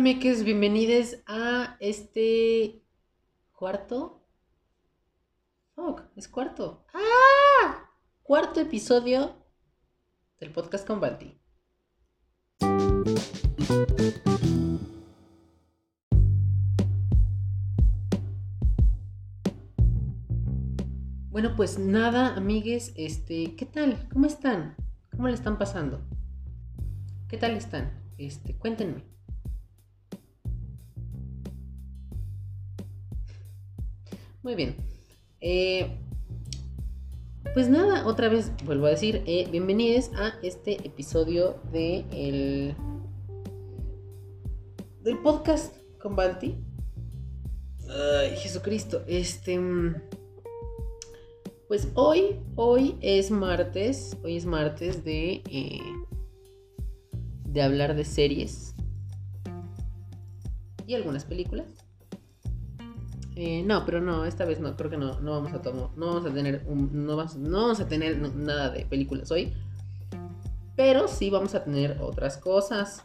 Bienvenidos a este cuarto. Es cuarto. ¡Ah! Cuarto episodio del podcast con Balti. Bueno, pues nada, amigues, este, ¿qué tal? ¿Cómo están? ¿Cómo le están pasando? ¿Qué tal están? Este, cuéntenme. Muy bien. Eh, pues nada, otra vez vuelvo a decir, eh, bienvenidos a este episodio de el, del podcast con Balti. Ay, Jesucristo. Este. mm, Pues hoy, hoy es martes. Hoy es martes de. eh, de hablar de series. Y algunas películas. Eh, no, pero no, esta vez no, creo que no, no vamos a tomar, no vamos a tener no, vamos, no vamos a tener nada de películas hoy. Pero sí vamos a tener otras cosas.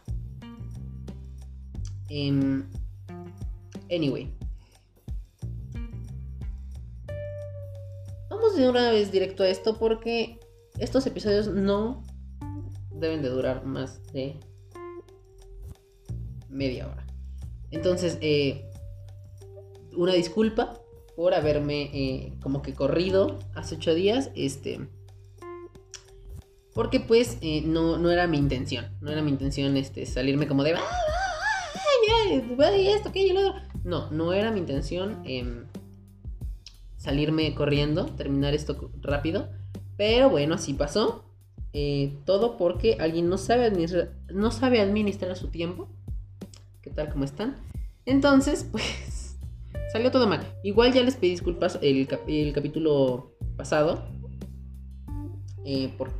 Em, anyway. Vamos de una vez directo a esto porque estos episodios no deben de durar más de media hora. Entonces, eh, una disculpa por haberme eh, como que corrido hace ocho días. Este. Porque pues eh, no, no era mi intención. No era mi intención este, salirme como de. "Ah, ah, ay, ay, esto, aquello, lo otro". No, no era mi intención em, salirme corriendo, terminar esto rápido. Pero bueno, así pasó. Eh, todo porque alguien no sabe, administrar, no sabe administrar su tiempo. ¿Qué tal? ¿Cómo están? Entonces, pues salió todo mal. Igual ya les pedí disculpas el, cap- el capítulo pasado. eh, por,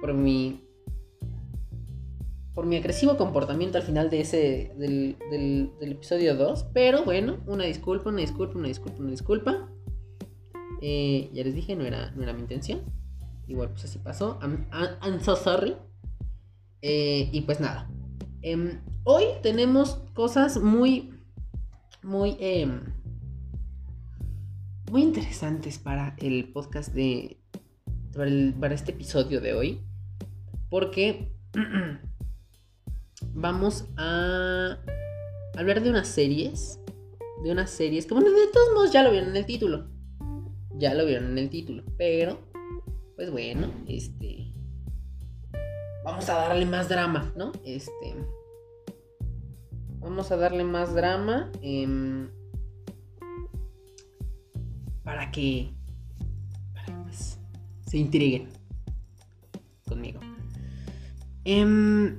por mi. Por mi agresivo comportamiento al final de ese. del, del- del episodio 2. Pero bueno, una disculpa, una disculpa, una disculpa, una disculpa. Eh, ya les dije, no era, no era mi intención. Igual pues así pasó. I'm, I'm- so sorry. Eh, y pues nada. Em, hoy tenemos cosas muy, muy, em, muy interesantes para el podcast de, para, el- para este episodio de hoy, porque vamos a hablar de unas series, de unas series que bueno, de todos modos ya lo vieron en el título, ya lo vieron en el título, pero, pues bueno, este, vamos a darle más drama, ¿no? Este. Vamos a darle más drama. em, para que. Para que pues. Se intriguen. Conmigo. Em,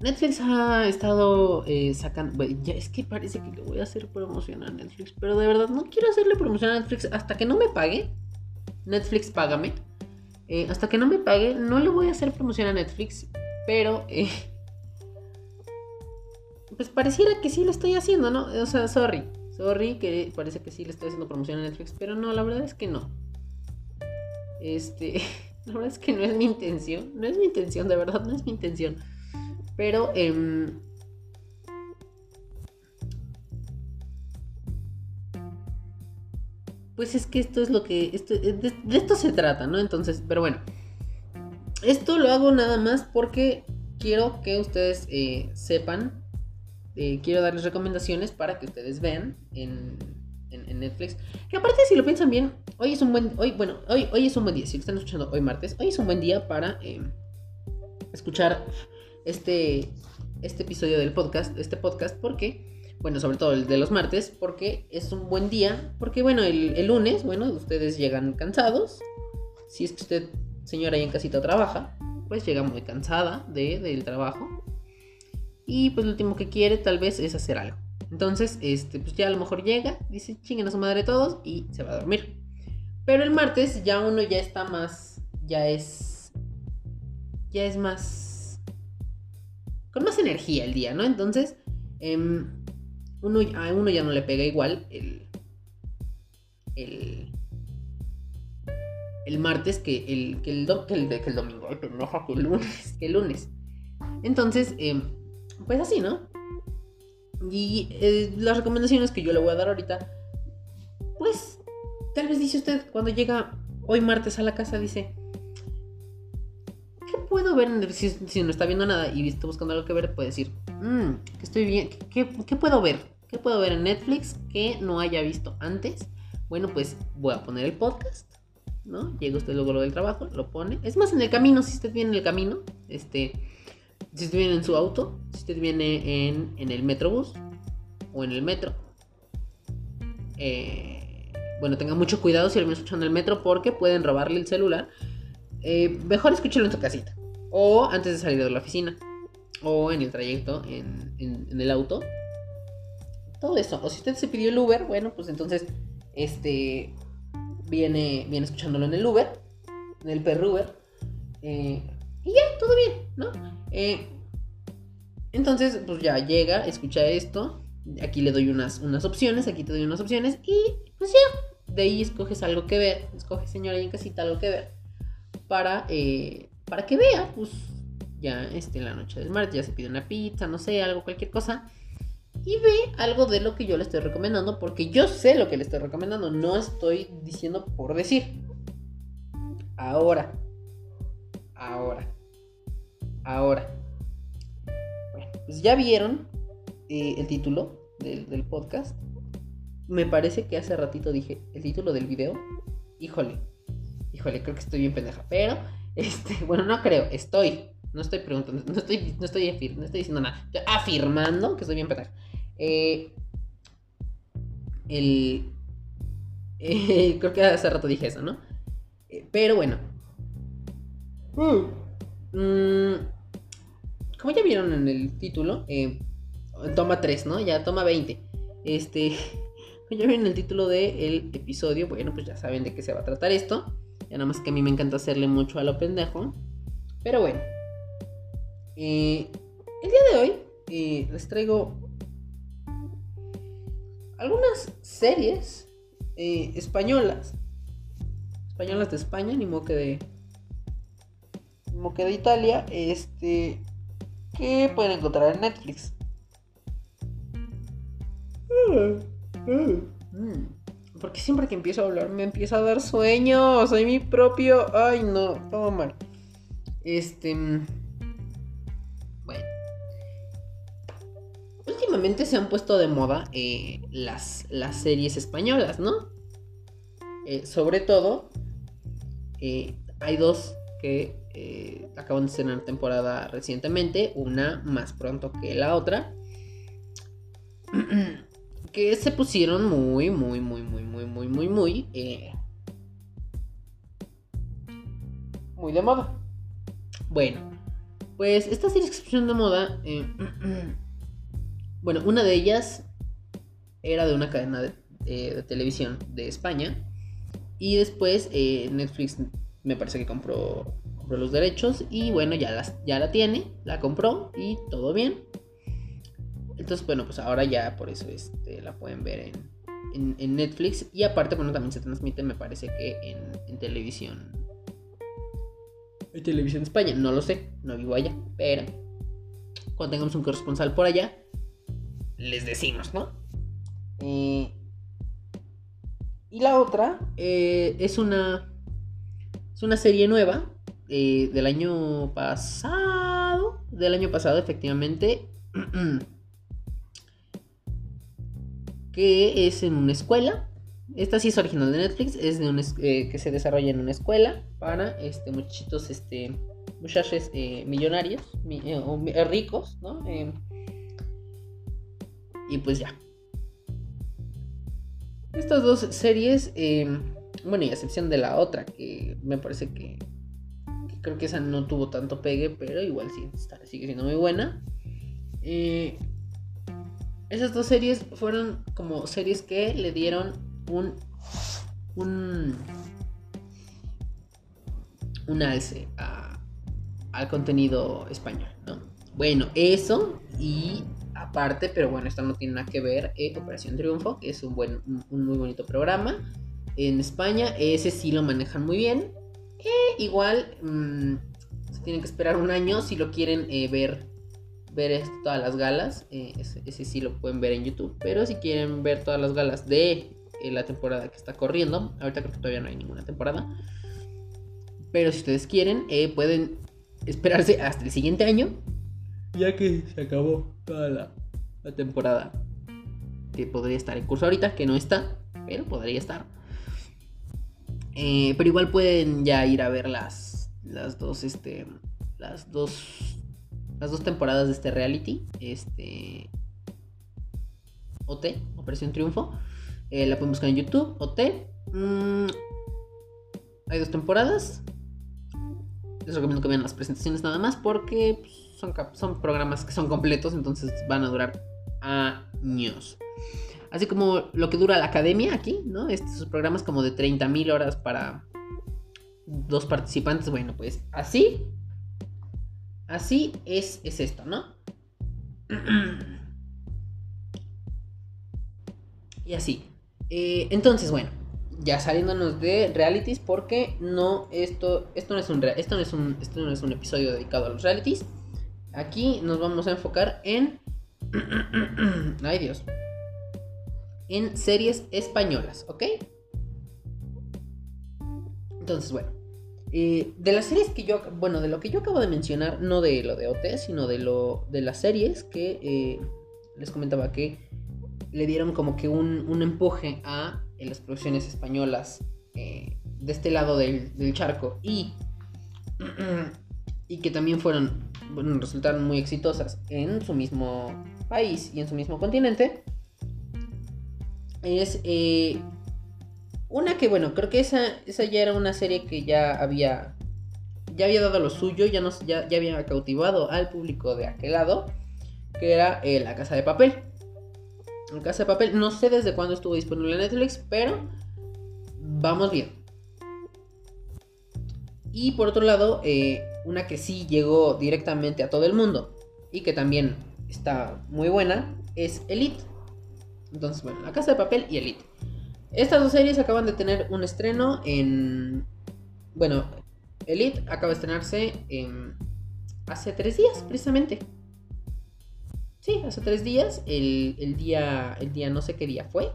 Netflix ha estado eh, sacando. bueno, ya es que parece que le voy a hacer promoción a Netflix. Pero de verdad no quiero hacerle promoción a Netflix hasta que no me pague. Netflix, págame. Eh, hasta que no me pague, no le voy a hacer promoción a Netflix, pero eh, pues pareciera que sí lo estoy haciendo, ¿no? O sea, sorry, sorry que parece que sí le estoy haciendo promoción a Netflix, pero no, la verdad es que no. Este, la verdad es que no es mi intención, no es mi intención, de verdad no es mi intención. Pero, em, pues es que esto es lo que, esto, de, de esto se trata, ¿no? Entonces, pero bueno. Esto lo hago nada más porque quiero que ustedes eh, sepan, eh, quiero darles recomendaciones para que ustedes vean en, en- Netflix. Que aparte si lo piensan bien, hoy es un buen, hoy, bueno, hoy, hoy es un buen día, si lo están escuchando hoy martes, hoy es un buen día para eh, escuchar este, este episodio del podcast, este podcast, porque, bueno, sobre todo el de los martes, porque es un buen día, porque bueno, el, el lunes, bueno, ustedes llegan cansados, si es que usted, señora, ahí en casita trabaja, pues llega muy cansada de, del trabajo. Y pues lo último que quiere tal vez es hacer algo. Entonces, este, pues ya a lo mejor llega, dice chinguen a su madre todos y se va a dormir. Pero el martes ya uno ya está más, ya es, ya es más, con más energía el día, ¿no? Entonces, em, uno, a uno ya no le pega igual el, el, el martes que el, que el, que el, que domingo, que el lunes, que el lunes. Entonces, em, pues así, ¿no? Y eh, las recomendaciones que yo le voy a dar ahorita, pues tal vez dice usted cuando llega hoy martes a la casa, dice, ¿qué puedo ver? Si, si no está viendo nada y está buscando algo que ver, puede decir, mmm, que estoy bien, ¿qué, ¿qué puedo ver? ¿Qué puedo ver en Netflix que no haya visto antes? Bueno, pues voy a poner el podcast ¿no? Llega usted luego lo del trabajo, lo pone. Es más, en el camino, si usted viene en el camino, este, si usted viene en su auto, si usted viene en, en el metrobús o en el metro, eh, bueno, tenga mucho cuidado si lo viene escuchando en el metro porque pueden robarle el celular. Eh, mejor escúchelo en su casita o antes de salir de la oficina o en el trayecto en, en el auto. Todo eso. O si usted se pidió el Uber, bueno, pues entonces, este, viene, viene escuchándolo en el Uber, en el perro Uber, eh, y ya, todo bien, ¿no? Eh, entonces, pues ya llega, escucha esto, aquí le doy unas, unas opciones, aquí te doy unas opciones, y pues ya, de ahí escoges algo que ver, escoge señora y en casita algo que ver, para, eh, para que vea, pues ya este, la noche del martes, ya se pide una pizza, no sé, algo, cualquier cosa. Y ve algo de lo que yo le estoy recomendando, porque yo sé lo que le estoy recomendando, no estoy diciendo por decir. Ahora, ahora, ahora. Bueno, pues ya vieron eh, el título del, podcast. Me parece que hace ratito dije el título del video. Híjole, híjole, creo que estoy bien pendeja, pero, este, bueno, no creo, estoy. No estoy preguntando, no estoy, no estoy, no estoy diciendo nada. Estoy afirmando que estoy bien pendeja. Eh, el, eh, creo que hace rato dije eso, ¿no? Eh, pero bueno. Mm, como ya vieron en el título, toma 3, ¿no? Ya toma 20. Este, como ya vieron en el título del episodio, bueno, pues ya saben de qué se va a tratar esto. Ya nada más que a mí me encanta hacerle mucho a lo pendejo. Pero bueno. el día de hoy les traigo algunas series eh, españolas, españolas de España, ni modo que de, ni que de Italia, este, que pueden encontrar en Netflix. Mm, porque siempre que empiezo a hablar me empieza a dar sueño. Soy mi propio. Ay, no, todo mal. Este. últimamente se han puesto de moda eh, las, las, series españolas, ¿no? Eh, sobre todo, eh, hay dos que acaban de estrenar temporada recientemente, una más pronto que la otra, que se pusieron muy, muy, muy, muy, muy, muy, muy, muy, muy de moda. Bueno, pues estas series que de moda Bueno, una de ellas era de una cadena de, eh, televisión de España. Y después eh, Netflix me parece que compró, los derechos. Y bueno, ya, las, ya la tiene, la compró y todo bien. Entonces, bueno, pues ahora ya por eso este, la pueden ver en, Netflix. Y aparte, bueno, también se transmite, me parece que en, en televisión. En televisión España, no lo sé, no vivo allá, pero cuando tengamos un corresponsal por allá, les decimos, ¿no? y la otra eh, es una es una serie nueva eh, del año pasado, del año pasado efectivamente, que es en una escuela. Esta sí es original de Netflix, es de un, eh, que se desarrolla en una escuela para este, muchachitos, este, muchachos millonarios, o ricos, ¿no? Y pues ya. Estas dos series, eh, bueno, y a excepción de la otra, que me parece que, creo que esa no tuvo tanto pegue, pero igual sí sigue siendo muy buena. Eh, esas dos series fueron como series que le dieron un, un, un alce al contenido español, ¿no? Bueno, eso y aparte, pero bueno, esto no tiene nada que ver, eh, Operación Triunfo, que es un, buen, un, muy bonito programa en España, ese sí lo manejan muy bien. Igual, mm, se tienen que esperar un año si lo quieren eh, ver ver todas las galas, eh, ese, sí lo pueden ver en YouTube. Pero si quieren ver todas las galas de eh, la temporada que está corriendo, ahorita creo que todavía no hay ninguna temporada. Pero si ustedes quieren, eh, pueden esperarse hasta el siguiente año, ya que se acabó toda la, la temporada que podría estar en curso ahorita, que no está, pero podría estar. Pero igual pueden ya ir a ver las, las dos, este, las dos las dos temporadas de este reality, este OT, Operación Triunfo. Eh, la pueden buscar en YouTube, OT. Mm, hay dos temporadas. Les recomiendo que vean las presentaciones nada más porque pues, son, son programas que son completos, entonces van a durar años. Así como lo que dura la academia aquí, ¿no? Estos programas como de 30.000 horas para dos participantes. Bueno, pues así Así es, es esto, ¿no? y así. Eh, entonces, bueno, ya saliéndonos de realities, porque no, esto, esto, no es un, esto, no es un, esto no es un episodio dedicado a los realities. Aquí nos vamos a enfocar en... Ay Dios. En series españolas, ¿ok? Entonces, bueno. Eh, de las series que yo, bueno, de lo que yo acabo de mencionar, no de lo de OT, sino de lo de las series que eh, les comentaba que le dieron como que un, empuje a las producciones españolas eh, de este lado del, charco y, y que también fueron, bueno, resultaron muy exitosas en su mismo país y en su mismo continente, es una que, bueno, creo que esa, esa ya era una serie que ya había. Ya había dado lo suyo, ya, nos, ya, ya había cautivado al público de aquel lado. Que era eh, La Casa de Papel. La Casa de Papel, no sé desde cuándo estuvo disponible en Netflix, pero vamos bien. Y por otro lado, eh, una que sí llegó directamente a todo el mundo y que también está muy buena es Elite. Entonces, bueno, La Casa de Papel y Elite. Estas dos series acaban de tener un estreno en... Bueno, Elite acaba de estrenarse en... hace tres días, precisamente. Sí, hace tres días. El, día. El día no sé qué día fue.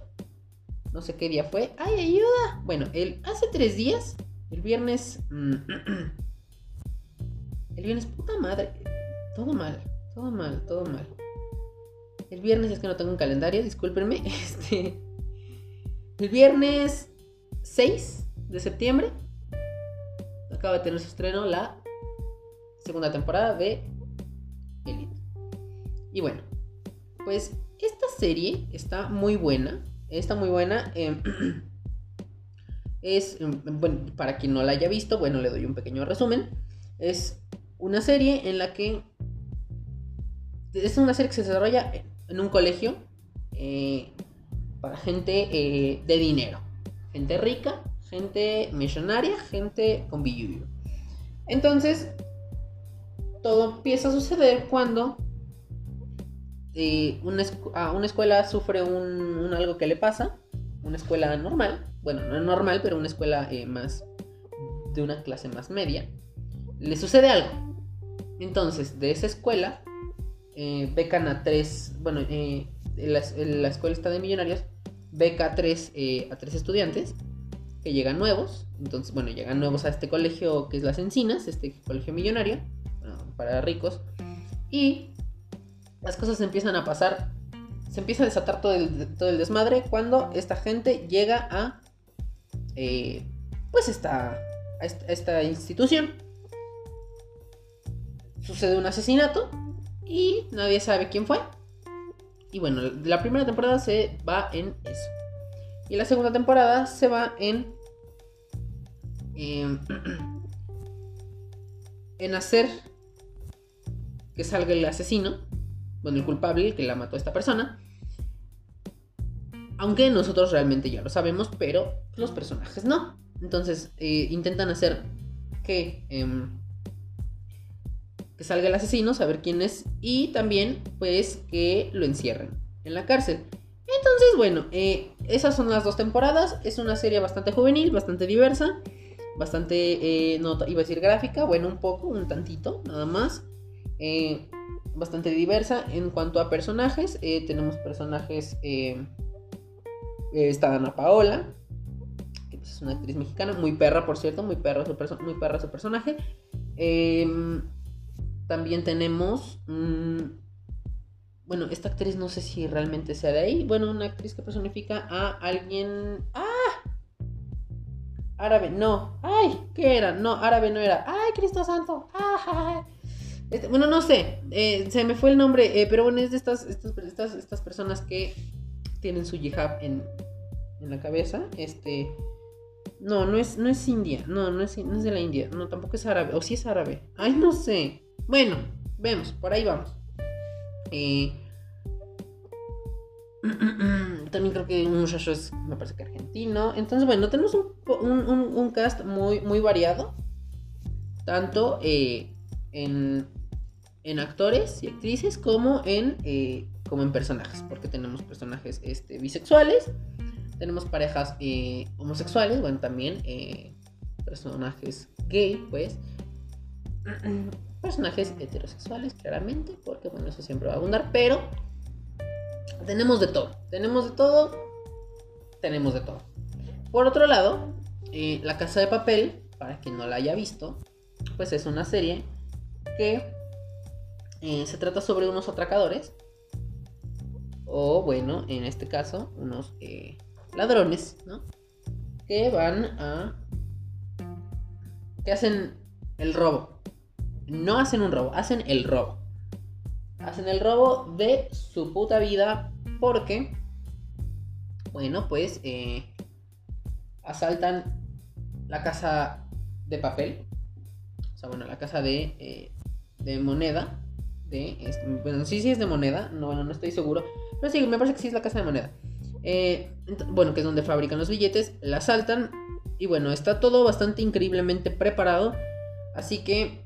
No sé qué día fue. ¡Ay, ayuda! Bueno, el, hace tres días. El viernes. Mm, el viernes, puta madre. Todo mal. Todo mal, todo mal. El viernes es que no tengo un calendario, discúlpenme. Este. El viernes 6 de septiembre acaba de tener su estreno la segunda temporada de Elite. Y bueno, pues esta serie está muy buena. Está muy buena. Em, es, em, para quien no la haya visto, bueno, le doy un pequeño resumen. Es una serie en la que... Es una serie que se desarrolla en un colegio. Eh, para gente eh, de dinero. Gente rica, gente millonaria, gente con billuyo. Entonces, todo empieza a suceder cuando eh, una, una, escuela sufre un, algo que le pasa. Una escuela normal, bueno, no normal, pero una escuela más de una clase más media. Le sucede algo. Entonces, de esa escuela, becan a tres, bueno, la, la, escuela está de millonarios, beca a tres, eh, a tres estudiantes que llegan nuevos. Entonces, bueno, llegan nuevos a este colegio que es Las Encinas, este colegio millonario, para ricos. Y las cosas empiezan a pasar, se empieza a desatar todo el, todo el desmadre cuando esta gente llega a, eh, pues, esta, a esta institución. Sucede un asesinato y nadie sabe quién fue. Y bueno, la primera temporada se va en eso. Y la segunda temporada se va en. Em, en hacer que salga el asesino. Bueno, el culpable, el que la mató a esta persona. Aunque nosotros realmente ya lo sabemos, pero los personajes no. Entonces eh, intentan hacer que em, que salga el asesino, saber quién es y también pues que lo encierren en la cárcel. Entonces, bueno, eh, esas son las dos temporadas. Es una serie bastante juvenil, bastante diversa, bastante, eh, no iba a decir gráfica, bueno, un poco, un tantito, nada más. Eh, bastante diversa en cuanto a personajes. Eh, tenemos personajes. Eh, está Dana Paola, que pues, es una actriz mexicana, muy perra, por cierto, muy perra su, muy perra su personaje. Em, también tenemos. bueno, esta actriz no sé si realmente sea de ahí. Bueno, una actriz que personifica a alguien. ¡Ah! Árabe, no. ¡Ay! ¿Qué era? No, árabe no era. ¡Ay, Cristo Santo! Este, bueno, no sé, eh, se me fue el nombre, eh, pero bueno, es de estas, estas, estas, personas que tienen su hijab en, en, la cabeza. Este. No, no es, no es India, no, no es, no es de la India, no, tampoco es árabe, o si es árabe. Ay, no sé. Bueno, vemos, por ahí vamos. Eh, también creo que un muchacho es, me parece que argentino. Entonces, bueno, tenemos un, cast muy, muy variado. Tanto en en actores y actrices como en, eh, como en personajes, porque tenemos personajes este, bisexuales, tenemos parejas eh, homosexuales, bueno, también eh, personajes gay, pues, personajes heterosexuales, claramente, porque bueno, eso siempre va a abundar, pero tenemos de todo, tenemos de todo, tenemos de todo. Por otro lado, La Casa de Papel, para quien no la haya visto, pues es una serie que eh, se trata sobre unos atracadores. O bueno, en este caso, unos eh, ladrones, ¿no? Que van a... Que hacen el robo. No hacen un robo, hacen el robo. Hacen el robo de su puta vida porque... Bueno, pues... Eh, asaltan la casa de papel. O sea, bueno, la casa de, de moneda de. Bueno, sí, sí es de moneda. No, bueno, no estoy seguro. Pero sí, me parece que sí es la casa de moneda. Eh, bueno, que es donde fabrican los billetes. La saltan. Y bueno, está todo bastante increíblemente preparado. Así que.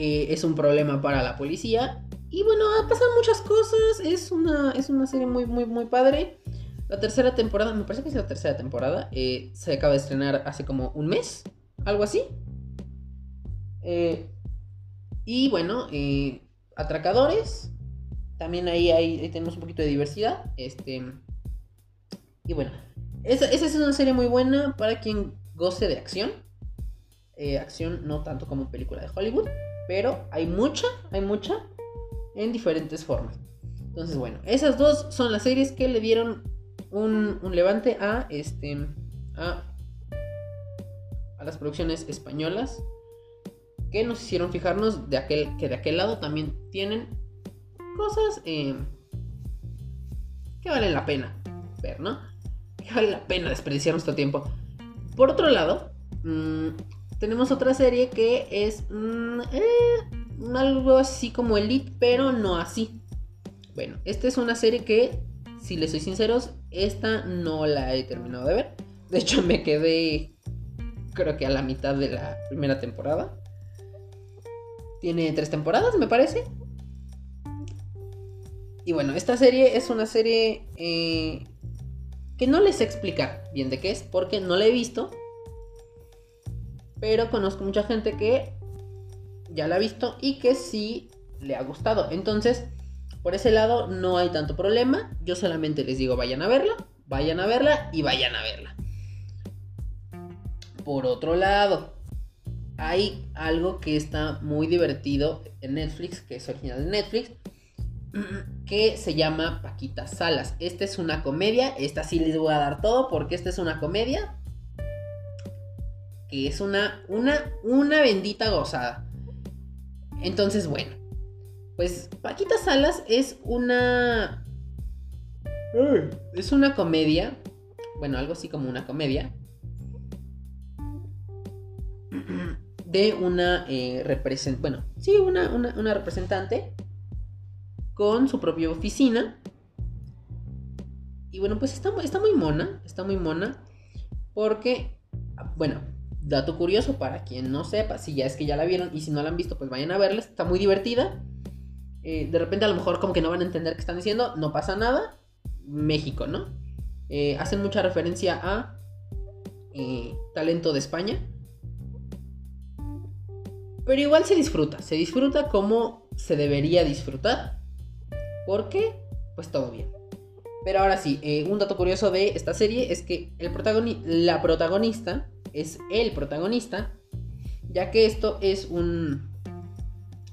Eh, es un problema para la policía. Y bueno, pasan muchas cosas. Es una, es una serie muy, muy, muy padre. La tercera temporada, me parece que es la tercera temporada. Eh, se acaba de estrenar hace como un mes. Algo así. Eh, y bueno, atracadores. También ahí, ahí, tenemos un poquito de diversidad. Este. Y bueno. Esa, es una serie muy buena para quien goce de acción. Acción no tanto como película de Hollywood. Pero hay mucha, hay mucha. En diferentes formas. Entonces, bueno, esas dos son las series que le dieron un, un levante a este. A, a las producciones españolas que nos hicieron fijarnos de aquel, que de aquel lado también tienen cosas eh, que valen la pena ver, ¿no? Que vale la pena desperdiciar nuestro tiempo. Por otro lado, mm, tenemos otra serie que es mm, eh, algo así como Elite, pero no así. Bueno, esta es una serie que, si les soy sinceros, esta no la he terminado de ver. De hecho, me quedé, creo que a la mitad de la primera temporada. Tiene tres temporadas, me parece. Y bueno, esta serie es una serie eh, que no les sé explicar bien de qué es, porque no la he visto. Pero conozco mucha gente que ya la ha visto y que sí le ha gustado. Entonces, por ese lado no hay tanto problema. Yo solamente les digo, vayan a verla, vayan a verla y vayan a verla. Por otro lado, hay algo que está muy divertido en Netflix, que es original de Netflix, que se llama Paquita Salas. Esta es una comedia, esta sí les voy a dar todo porque esta es una comedia que es una, una, una bendita gozada. Entonces, bueno, pues Paquita Salas es una... Es una comedia, bueno, algo así como una comedia, de una eh, representante, bueno, sí, una, una, representante con su propia oficina. Y bueno, pues está, está muy mona, está muy mona, porque, bueno, dato curioso para quien no sepa, si ya es que ya la vieron y si no la han visto, pues vayan a verla, está muy divertida. Eh, de repente a lo mejor como que no van a entender qué están diciendo, no pasa nada. México, ¿no? Eh, hacen mucha referencia a talento de España Pero igual se disfruta, se disfruta como se debería disfrutar. Porque, pues todo bien. Pero ahora sí, eh, un dato curioso de esta serie es que el la protagonista es el protagonista, ya que esto es un...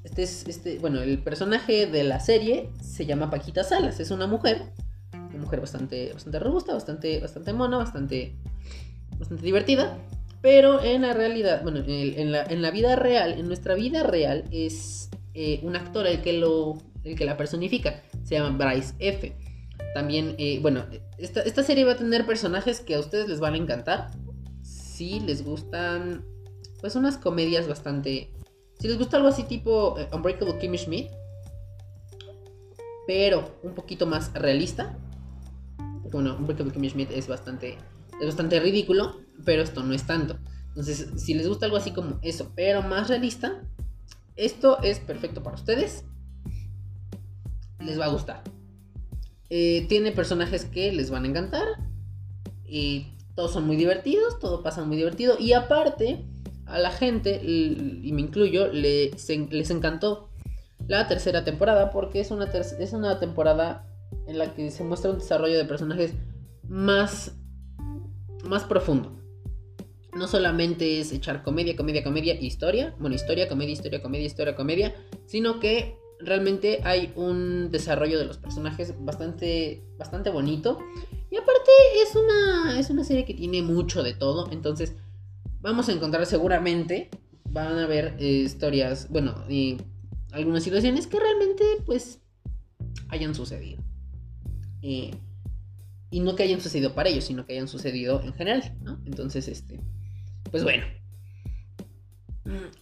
Este es, este, bueno, el personaje de la serie se llama Paquita Salas, es una mujer, una mujer bastante, bastante robusta, bastante, bastante mona, bastante, bastante divertida, pero en la realidad, bueno, en, la, vida real, en nuestra vida real, es eh, un actor el que, lo, el que la personifica, se llama Bryce F. También, eh, bueno, esta, serie va a tener personajes que a ustedes les van a encantar si les gustan, pues unas comedias bastante... Si les gusta algo así tipo eh, Unbreakable Kimmy Schmidt, pero un poquito más realista. Bueno, Unbreakable Kimmy Schmidt es bastante, es bastante ridículo, pero esto no es tanto. Entonces, si les gusta algo así como eso, pero más realista, esto es perfecto para ustedes. Les va a gustar. Eh, tiene personajes que les van a encantar. Y todos son muy divertidos, todo pasa muy divertido. Y aparte, a la gente, y me incluyo, les, les encantó la tercera temporada porque es una, es una temporada en la que se muestra un desarrollo de personajes más, más profundo. No solamente es echar comedia, comedia, comedia, historia. Bueno, historia, comedia, historia, comedia, historia, comedia. Sino que realmente hay un desarrollo de los personajes bastante, bastante bonito. Y aparte es una, es una serie que tiene mucho de todo. Entonces vamos a encontrar seguramente, van a haber eh, historias, bueno, y algunas situaciones que realmente pues hayan sucedido. y no que hayan sucedido para ellos, sino que hayan sucedido en general, ¿no? Entonces, este, pues bueno.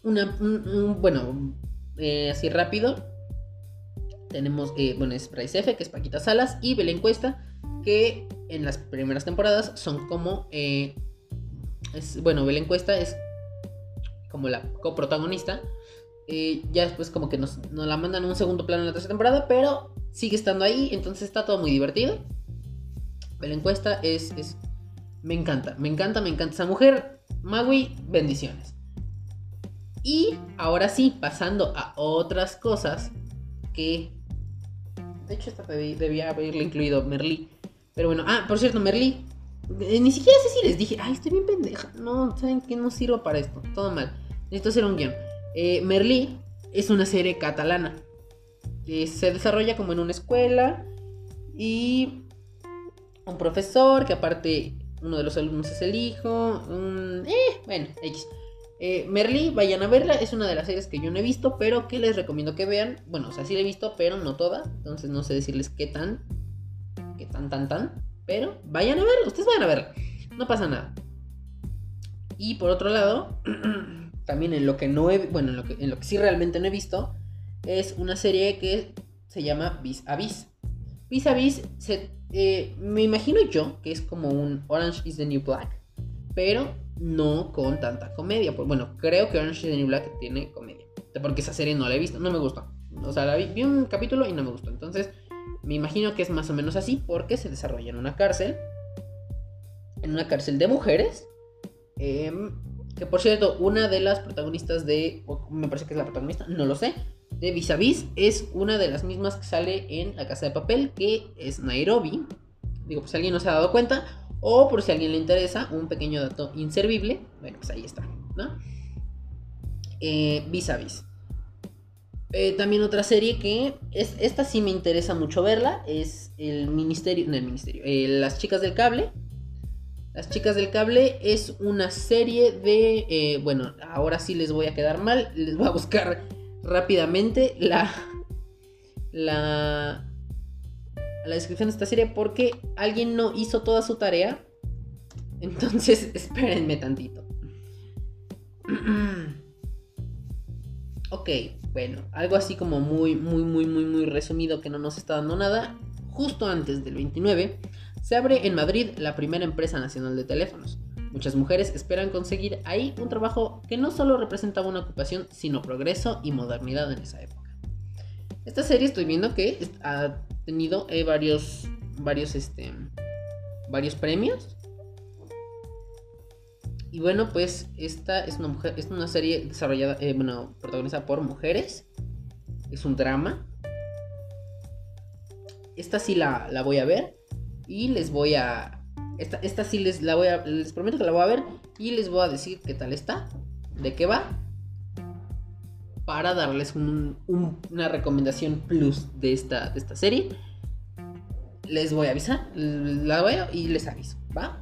Una, bueno, eh, así rápido. Tenemos, eh, bueno, es Bryce F, que es Paquita Salas, y Belén Cuesta, que en las primeras temporadas son como... Eh, es, bueno, Belén Cuesta es como la coprotagonista. Eh, ya después como que nos, la mandan en un segundo plano en la tercera temporada, pero sigue estando ahí, entonces está todo muy divertido. Belén Cuesta es, es... Me encanta, me encanta, me encanta esa mujer. Magui, bendiciones. Y ahora sí, pasando a otras cosas que... De hecho, esta debía haberle incluido Merly. Pero bueno, ah, por cierto, Merly. Eh, ni siquiera sé si les dije, ay, estoy bien pendeja. No, ¿saben qué? No sirvo para esto. Todo mal. Necesito hacer un guion. Eh, Merlí es una serie catalana. Que se desarrolla como en una escuela. Y un profesor, que aparte uno de los alumnos es el hijo. Un, eh, bueno, X. Eh, Merlí, vayan a verla, es una de las series que yo no he visto, pero que les recomiendo que vean. Bueno, o sea, sí la he visto, pero no toda. Entonces no sé decirles qué tan que tan, tan, tan. Pero vayan a verlo, ustedes vayan a verlo. No pasa nada. Y por otro lado, también en lo que no he, bueno, en lo que, en lo que sí realmente no he visto, es una serie que se llama Vis a Vis. Vis a Vis, eh, me imagino yo que es como un Orange is the New Black, pero no con tanta comedia. Pues, bueno, creo que Orange is the New Black tiene comedia, porque esa serie no la he visto, no me gustó. O sea, la vi, un capítulo y no me gustó. Entonces, me imagino que es más o menos así porque se desarrolla en una cárcel. En una cárcel de mujeres. Em, que por cierto, una de las protagonistas de... me parece que es la protagonista, no lo sé. De Vis a Vis es una de las mismas que sale en La Casa de Papel, que es Nairobi. Digo, pues si alguien no se ha dado cuenta. O por si a alguien le interesa, un pequeño dato inservible. Bueno, pues ahí está, ¿no? Vis a Vis. También otra serie que es esta sí me interesa mucho verla es el ministerio, no el ministerio, eh, las chicas del cable. Las chicas del cable es una serie de, eh, bueno, ahora sí les voy a quedar mal, les voy a buscar rápidamente la la la descripción de esta serie porque alguien no hizo toda su tarea. Entonces, espérenme tantito. ok, bueno, algo así como muy, muy, muy, muy, muy resumido que no nos está dando nada. Justo antes del 29, se abre en Madrid la primera empresa nacional de teléfonos. Muchas mujeres esperan conseguir ahí un trabajo que no solo representaba una ocupación, sino progreso y modernidad en esa época. Esta serie estoy viendo que ha tenido eh, varios, varios, este, varios premios. y bueno, pues esta es una mujer, es una serie desarrollada, eh, bueno, protagonizada por mujeres. Es un drama. Esta sí la, la voy a ver. Y les voy a. Esta, esta sí les la voy a. Les prometo que la voy a ver. Y les voy a decir qué tal está. De qué va. Para darles una recomendación plus de esta, de esta serie. Les voy a avisar. La veo y les aviso. ¿Va?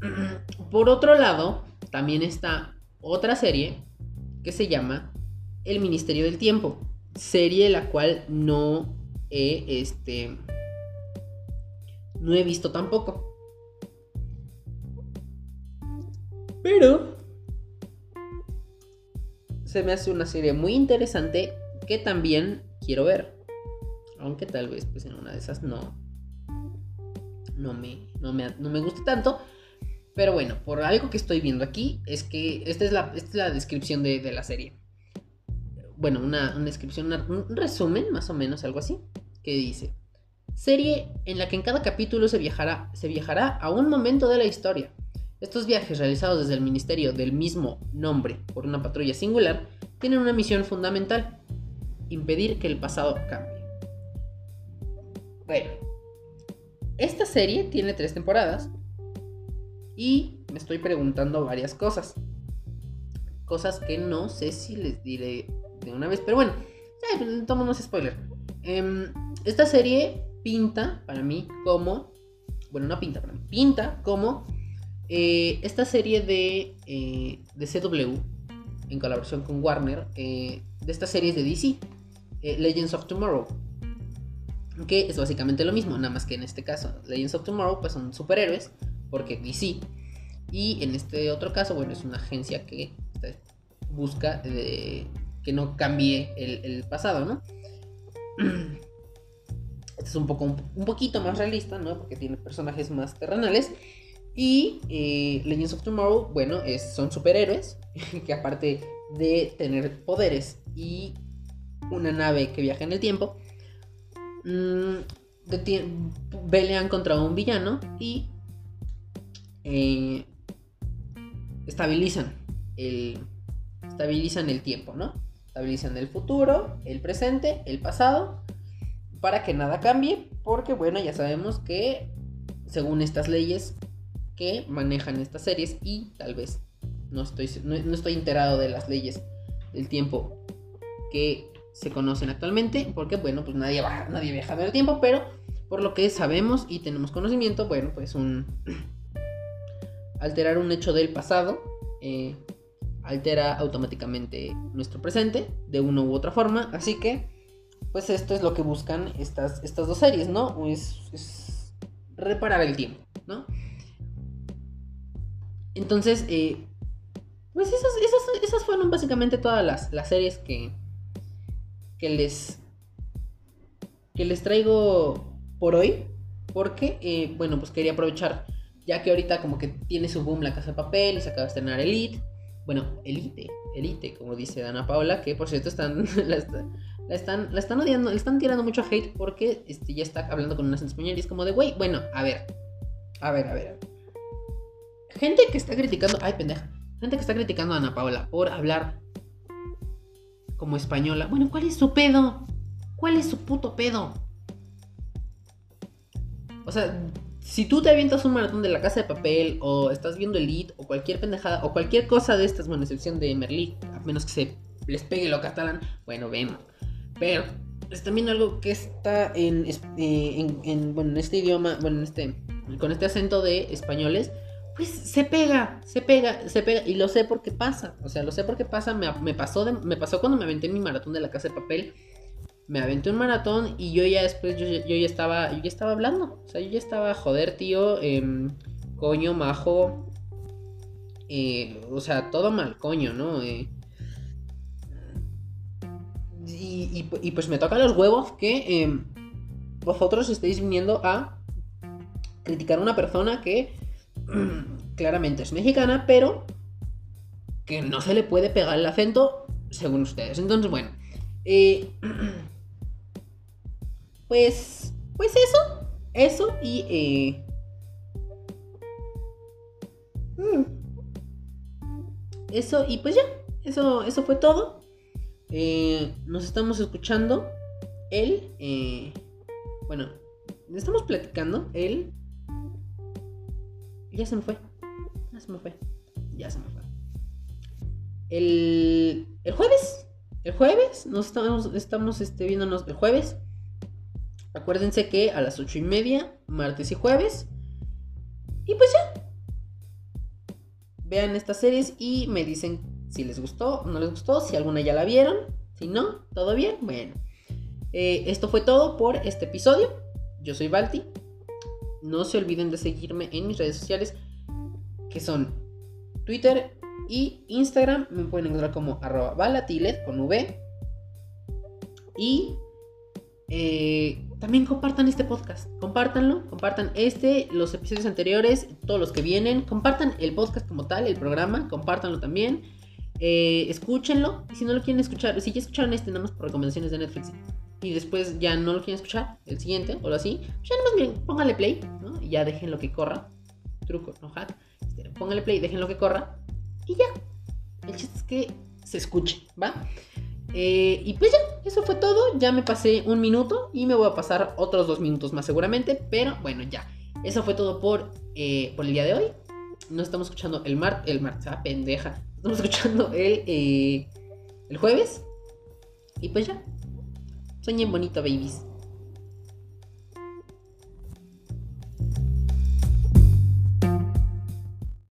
Por otro lado, también está otra serie que se llama El Ministerio del Tiempo. Serie la cual no he, este, no he visto tampoco. Pero se me hace una serie muy interesante que también quiero ver. Aunque tal vez pues en una de esas no no me, no me, no me guste tanto. Pero bueno, por algo que estoy viendo aquí, es que esta es la, esta es la descripción de, la serie. Bueno, una, descripción, un resumen, más o menos, algo así, que dice, serie en la que en cada capítulo se viajará, se viajará a un momento de la historia. Estos viajes realizados desde el ministerio del mismo nombre por una patrulla singular tienen una misión fundamental, impedir que el pasado cambie. Bueno, esta serie tiene tres temporadas y me estoy preguntando varias cosas. Cosas que no sé si les diré de una vez. Pero bueno, tomamos spoiler. Em, esta serie pinta para mí como. Bueno, no pinta para mí. Pinta como eh, esta serie de, eh, de CW en colaboración con Warner. Eh, de estas series de DC. Legends of Tomorrow. Que es básicamente lo mismo, nada más que en este caso, Legends of Tomorrow, pues son superhéroes porque DC. Y en este otro caso, bueno, es una agencia que busca que no cambie el, pasado, ¿no? Este es un poco un, poquito más realista, ¿no? Porque tiene personajes más terrenales. Y eh, Legends of Tomorrow, bueno, es, son superhéroes que aparte de tener poderes y una nave que viaja en el tiempo, mmm, pelean contra un villano y eh, estabilizan, el, estabilizan el tiempo, ¿no? Estabilizan el futuro, el presente, el pasado, para que nada cambie, porque bueno, ya sabemos que según estas leyes que manejan estas series y tal vez no estoy, no, estoy enterado de las leyes del tiempo que se conocen actualmente, porque bueno, pues nadie, nadie viaja del tiempo, pero por lo que sabemos y tenemos conocimiento, bueno, pues un alterar un hecho del pasado eh, altera automáticamente nuestro presente de una u otra forma. Así que, pues esto es lo que buscan estas, estas dos series, ¿no? Es, reparar el tiempo, ¿no? Entonces, eh, pues esas, esas, fueron básicamente todas las, las series que, que les que les traigo por hoy. Porque, eh, bueno, pues quería aprovechar ya que ahorita como que tiene su boom la casa de papel y se acaba de estrenar Elite. Bueno, Elite, Elite, como dice Dana Paula, que por cierto están, la, están, la están odiando, le están tirando mucho hate porque este, ya está hablando con unas en español y es como de, güey, bueno, a ver, a ver, a ver. Gente que está criticando, ay pendeja, gente que está criticando a Ana Paula por hablar como española. Bueno, ¿cuál es su pedo? ¿Cuál es su puto pedo? O sea, si tú te avientas un maratón de la casa de papel, o estás viendo Elite, o cualquier pendejada, o cualquier cosa de estas, bueno, excepción de Merlí, a menos que se les pegue lo catalán, bueno, vemos. Pero es también algo que está en, eh, en, bueno, en este idioma, bueno, en este, con este acento de españoles, pues se pega, se pega, se pega, y lo sé porque pasa, o sea, lo sé porque pasa, me, me pasó, me pasó cuando me aventé mi maratón de la casa de papel me aventé un maratón y yo ya después, yo, ya estaba, yo ya estaba hablando. O sea, yo ya estaba, joder, tío, em, coño, majo. Eh, o sea, todo mal, coño, ¿no? Eh, y, pues me toca los huevos que em, vosotros estéis viniendo a criticar a una persona que claramente es mexicana, pero que no se le puede pegar el acento según ustedes. Entonces, bueno. Eh, Pues, pues eso, eso y... Eh, mm, eso, y pues ya, eso, eso fue todo. Eh, nos estamos escuchando él, eh, bueno, estamos platicando él. Ya se me fue, ya se me fue, ya se me fue. El, el jueves, el jueves, nos estamos, estamos este, viéndonos el jueves. Acuérdense que a las ocho y media, martes y jueves. Y pues ya. Vean estas series y me dicen si les gustó o no les gustó, si alguna ya la vieron. Si no, todo bien. Bueno. Eh, esto fue todo por este episodio. Yo soy Balti. No se olviden de seguirme en mis redes sociales. Que son Twitter y Instagram. Me pueden encontrar como arroba balatilet con V. Y eh, también compartan este podcast, compártanlo, compartan este, los episodios anteriores, todos los que vienen, compartan el podcast como tal, el programa, compártanlo también, eh, escúchenlo, y si no lo quieren escuchar, si ya escucharon este, nada más por recomendaciones de Netflix, y después ya no lo quieren escuchar, el siguiente, o lo así, ya más bien, póngale play. Y ya dejen lo que corra, truco, no hack, este, póngale play, dejen lo que corra, y ya, el chiste es que se escuche, ¿va? Eh, y pues ya, eso fue todo. Ya me pasé un minuto y me voy a pasar otros dos minutos más seguramente. Pero bueno, ya. Eso fue todo por, eh, por el día de hoy. Nos estamos escuchando el mar, el martes, ah, pendeja. Estamos escuchando el, eh, el jueves. Y pues ya. Sueñen bonito, babies.